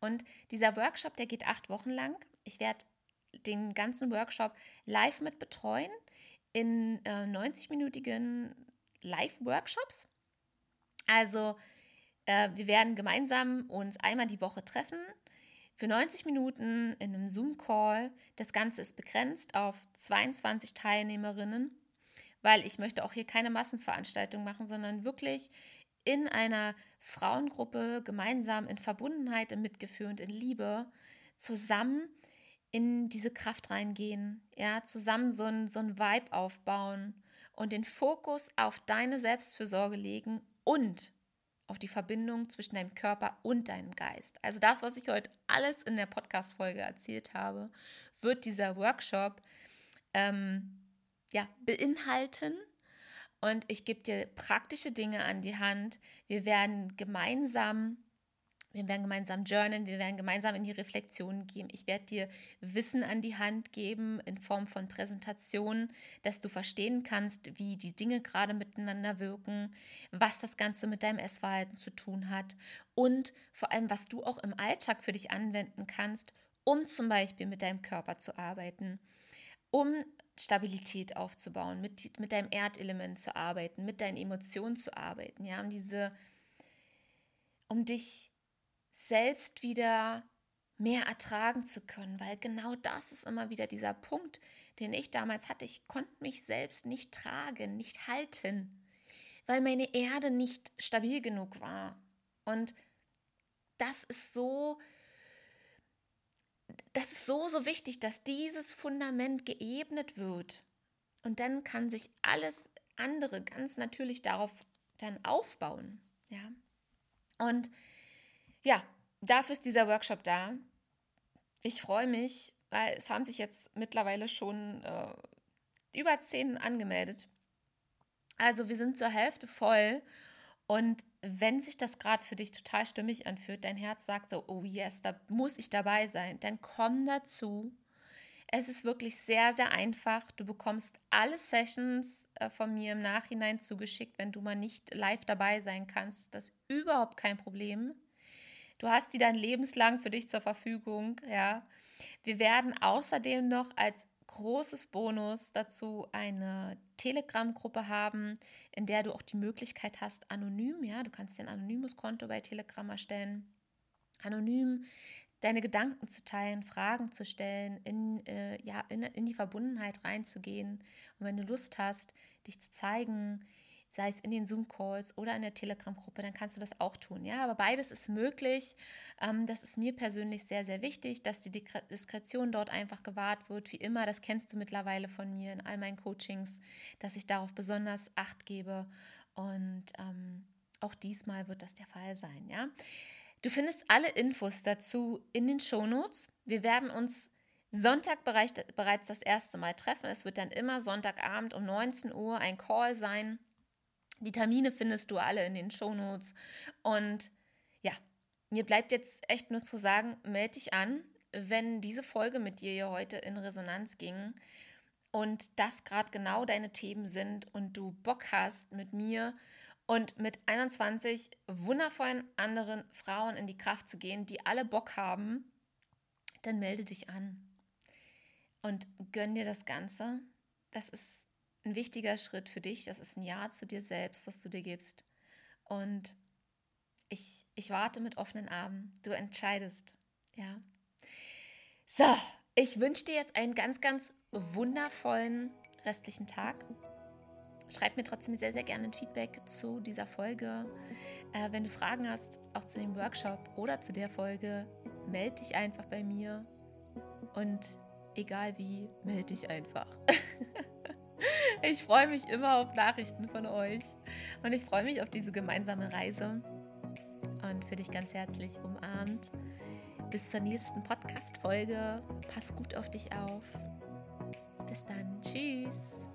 Und dieser Workshop, der geht acht Wochen lang. Ich werde den ganzen Workshop live mit betreuen in äh, 90-minütigen Live-Workshops. Also äh, wir werden gemeinsam uns einmal die Woche treffen für 90 Minuten in einem Zoom-Call. Das Ganze ist begrenzt auf 22 Teilnehmerinnen, weil ich möchte auch hier keine Massenveranstaltung machen, sondern wirklich in einer Frauengruppe gemeinsam in Verbundenheit, im Mitgefühl und in Liebe zusammen in diese Kraft reingehen, ja, zusammen so ein, so ein Vibe aufbauen und den Fokus auf deine Selbstfürsorge legen und auf die Verbindung zwischen deinem Körper und deinem Geist. Also das, was ich heute alles in der Podcast-Folge erzählt habe, wird dieser Workshop ähm, ja, beinhalten. Und ich gebe dir praktische Dinge an die Hand. Wir werden gemeinsam wir werden gemeinsam journalen, wir werden gemeinsam in die Reflexion gehen. Ich werde dir Wissen an die Hand geben in Form von Präsentationen, dass du verstehen kannst, wie die Dinge gerade miteinander wirken, was das Ganze mit deinem Essverhalten zu tun hat und vor allem, was du auch im Alltag für dich anwenden kannst, um zum Beispiel mit deinem Körper zu arbeiten, um Stabilität aufzubauen, mit, mit deinem Erdelement zu arbeiten, mit deinen Emotionen zu arbeiten, ja, um diese, um dich selbst wieder mehr ertragen zu können, weil genau das ist immer wieder dieser Punkt, den ich damals hatte. Ich konnte mich selbst nicht tragen, nicht halten, weil meine Erde nicht stabil genug war. Und das ist so, das ist so, so wichtig, dass dieses Fundament geebnet wird. Und dann kann sich alles andere ganz natürlich darauf dann aufbauen. Ja. Und ja, dafür ist dieser Workshop da. Ich freue mich, weil es haben sich jetzt mittlerweile schon äh, über zehn angemeldet. Also wir sind zur Hälfte voll. Und wenn sich das gerade für dich total stimmig anfühlt, dein Herz sagt so, oh yes, da muss ich dabei sein, dann komm dazu. Es ist wirklich sehr, sehr einfach. Du bekommst alle Sessions äh, von mir im Nachhinein zugeschickt, wenn du mal nicht live dabei sein kannst. Das ist überhaupt kein Problem. Du hast die dann lebenslang für dich zur Verfügung, ja. Wir werden außerdem noch als großes Bonus dazu eine Telegram-Gruppe haben, in der du auch die Möglichkeit hast, anonym, ja, du kannst dir ein anonymes Konto bei Telegram erstellen, anonym deine Gedanken zu teilen, Fragen zu stellen, in, äh, ja, in, in die Verbundenheit reinzugehen. Und wenn du Lust hast, dich zu zeigen, sei es in den Zoom-Calls oder in der Telegram-Gruppe, dann kannst du das auch tun. Ja, aber beides ist möglich. Ähm, das ist mir persönlich sehr, sehr wichtig, dass die Diskretion dort einfach gewahrt wird. Wie immer, das kennst du mittlerweile von mir in all meinen Coachings, dass ich darauf besonders Acht gebe. Und ähm, auch diesmal wird das der Fall sein. Ja, du findest alle Infos dazu in den Shownotes. Wir werden uns Sonntag bereits das erste Mal treffen. Es wird dann immer Sonntagabend um 19 Uhr ein Call sein die Termine findest du alle in den Shownotes. Und ja, mir bleibt jetzt echt nur zu sagen, melde dich an, wenn diese Folge mit dir hier heute in Resonanz ging und das gerade genau deine Themen sind und du Bock hast mit mir und mit 21 wundervollen anderen Frauen in die Kraft zu gehen, die alle Bock haben, dann melde dich an und gönn dir das Ganze. Das ist ein wichtiger Schritt für dich. Das ist ein Ja zu dir selbst, das du dir gibst. Und ich, ich warte mit offenen Armen. Du entscheidest. Ja. So, ich wünsche dir jetzt einen ganz, ganz wundervollen restlichen Tag. Schreib mir trotzdem sehr, sehr gerne ein Feedback zu dieser Folge. Äh, wenn du Fragen hast, auch zu dem Workshop oder zu der Folge, melde dich einfach bei mir. Und egal wie, melde dich einfach. ich freue mich immer auf Nachrichten von euch. Und ich freue mich auf diese gemeinsame Reise. Und für dich ganz herzlich umarmt. Bis zur nächsten Podcast-Folge. Pass gut auf dich auf. Bis dann. Tschüss.